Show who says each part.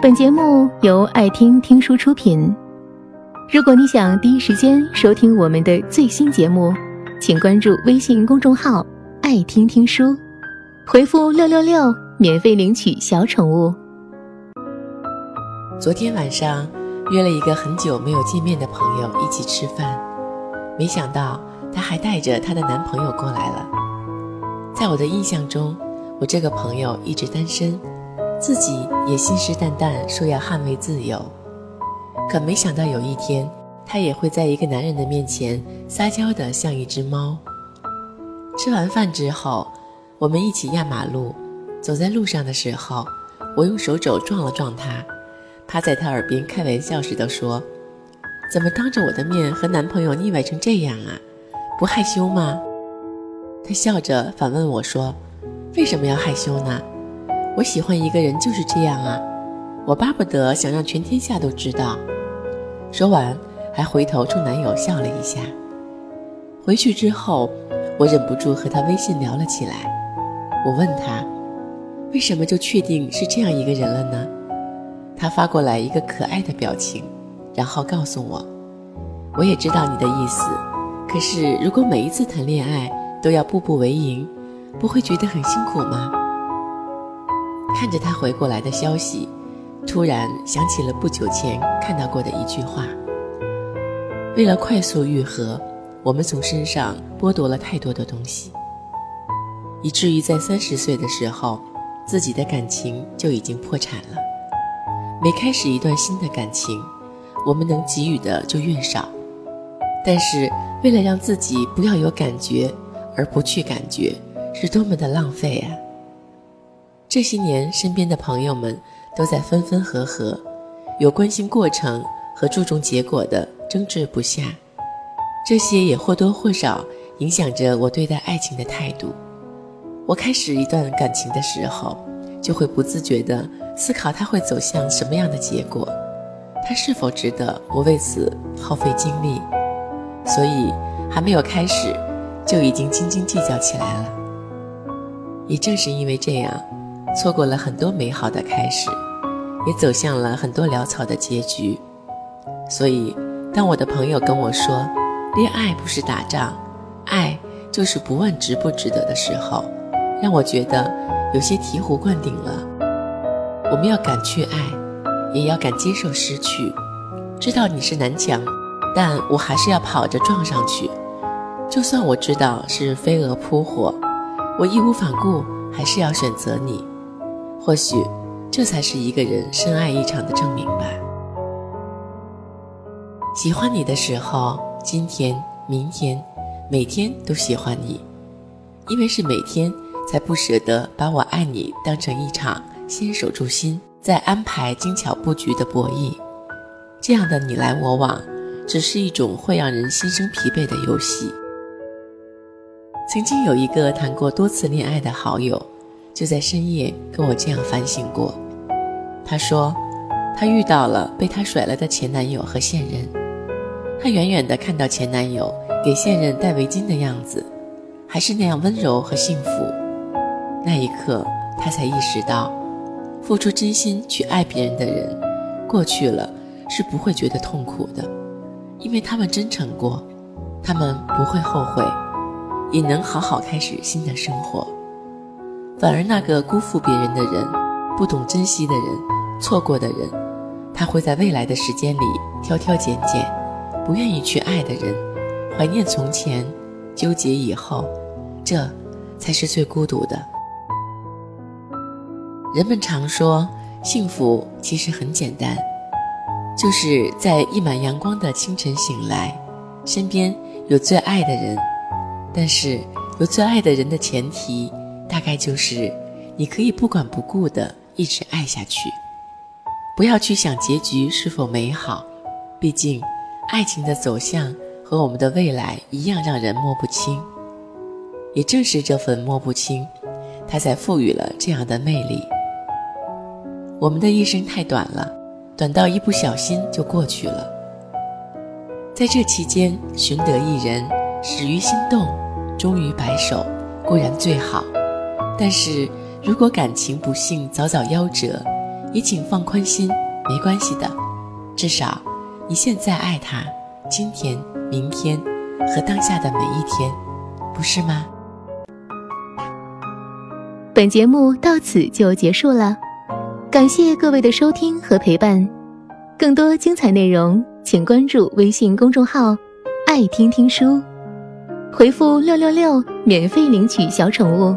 Speaker 1: 本节目由爱听听书出品。如果你想第一时间收听我们的最新节目，请关注微信公众号“爱听听书”，回复“六六六”免费领取小宠物。
Speaker 2: 昨天晚上约了一个很久没有见面的朋友一起吃饭，没想到她还带着她的男朋友过来了。在我的印象中，我这个朋友一直单身。自己也信誓旦旦说要捍卫自由，可没想到有一天，他也会在一个男人的面前撒娇的像一只猫。吃完饭之后，我们一起压马路，走在路上的时候，我用手肘撞了撞他，趴在他耳边开玩笑似的说：“怎么当着我的面和男朋友腻歪成这样啊？不害羞吗？”他笑着反问我说：“为什么要害羞呢？”我喜欢一个人就是这样啊，我巴不得想让全天下都知道。说完，还回头冲男友笑了一下。回去之后，我忍不住和他微信聊了起来。我问他，为什么就确定是这样一个人了呢？他发过来一个可爱的表情，然后告诉我，我也知道你的意思。可是如果每一次谈恋爱都要步步为营，不会觉得很辛苦吗？看着他回过来的消息，突然想起了不久前看到过的一句话：“为了快速愈合，我们从身上剥夺了太多的东西，以至于在三十岁的时候，自己的感情就已经破产了。每开始一段新的感情，我们能给予的就越少。但是为了让自己不要有感觉而不去感觉，是多么的浪费啊！”这些年，身边的朋友们都在分分合合，有关心过程和注重结果的争执不下，这些也或多或少影响着我对待爱情的态度。我开始一段感情的时候，就会不自觉地思考它会走向什么样的结果，它是否值得我为此耗费精力。所以，还没有开始，就已经斤斤计较起来了。也正是因为这样。错过了很多美好的开始，也走向了很多潦草的结局。所以，当我的朋友跟我说“恋爱不是打仗，爱就是不问值不值得”的时候，让我觉得有些醍醐灌顶了。我们要敢去爱，也要敢接受失去。知道你是南墙，但我还是要跑着撞上去。就算我知道是飞蛾扑火，我义无反顾，还是要选择你。或许，这才是一个人深爱一场的证明吧。喜欢你的时候，今天、明天、每天都喜欢你，因为是每天才不舍得把我爱你当成一场先守住心，再安排精巧布局的博弈。这样的你来我往，只是一种会让人心生疲惫的游戏。曾经有一个谈过多次恋爱的好友。就在深夜跟我这样反省过，他说，他遇到了被他甩了的前男友和现任，他远远的看到前男友给现任戴围巾的样子，还是那样温柔和幸福，那一刻他才意识到，付出真心去爱别人的人，过去了是不会觉得痛苦的，因为他们真诚过，他们不会后悔，也能好好开始新的生活。反而那个辜负别人的人，不懂珍惜的人，错过的人，他会在未来的时间里挑挑拣拣；不愿意去爱的人，怀念从前，纠结以后，这才是最孤独的。人们常说，幸福其实很简单，就是在溢满阳光的清晨醒来，身边有最爱的人。但是，有最爱的人的前提。大概就是，你可以不管不顾的一直爱下去，不要去想结局是否美好，毕竟，爱情的走向和我们的未来一样让人摸不清。也正是这份摸不清，它才赋予了这样的魅力。我们的一生太短了，短到一不小心就过去了。在这期间寻得一人，始于心动，终于白首，固然最好。但是如果感情不幸早早夭折，也请放宽心，没关系的，至少你现在爱他，今天、明天和当下的每一天，不是吗？
Speaker 1: 本节目到此就结束了，感谢各位的收听和陪伴。更多精彩内容，请关注微信公众号“爱听听书”，回复“六六六”免费领取小宠物。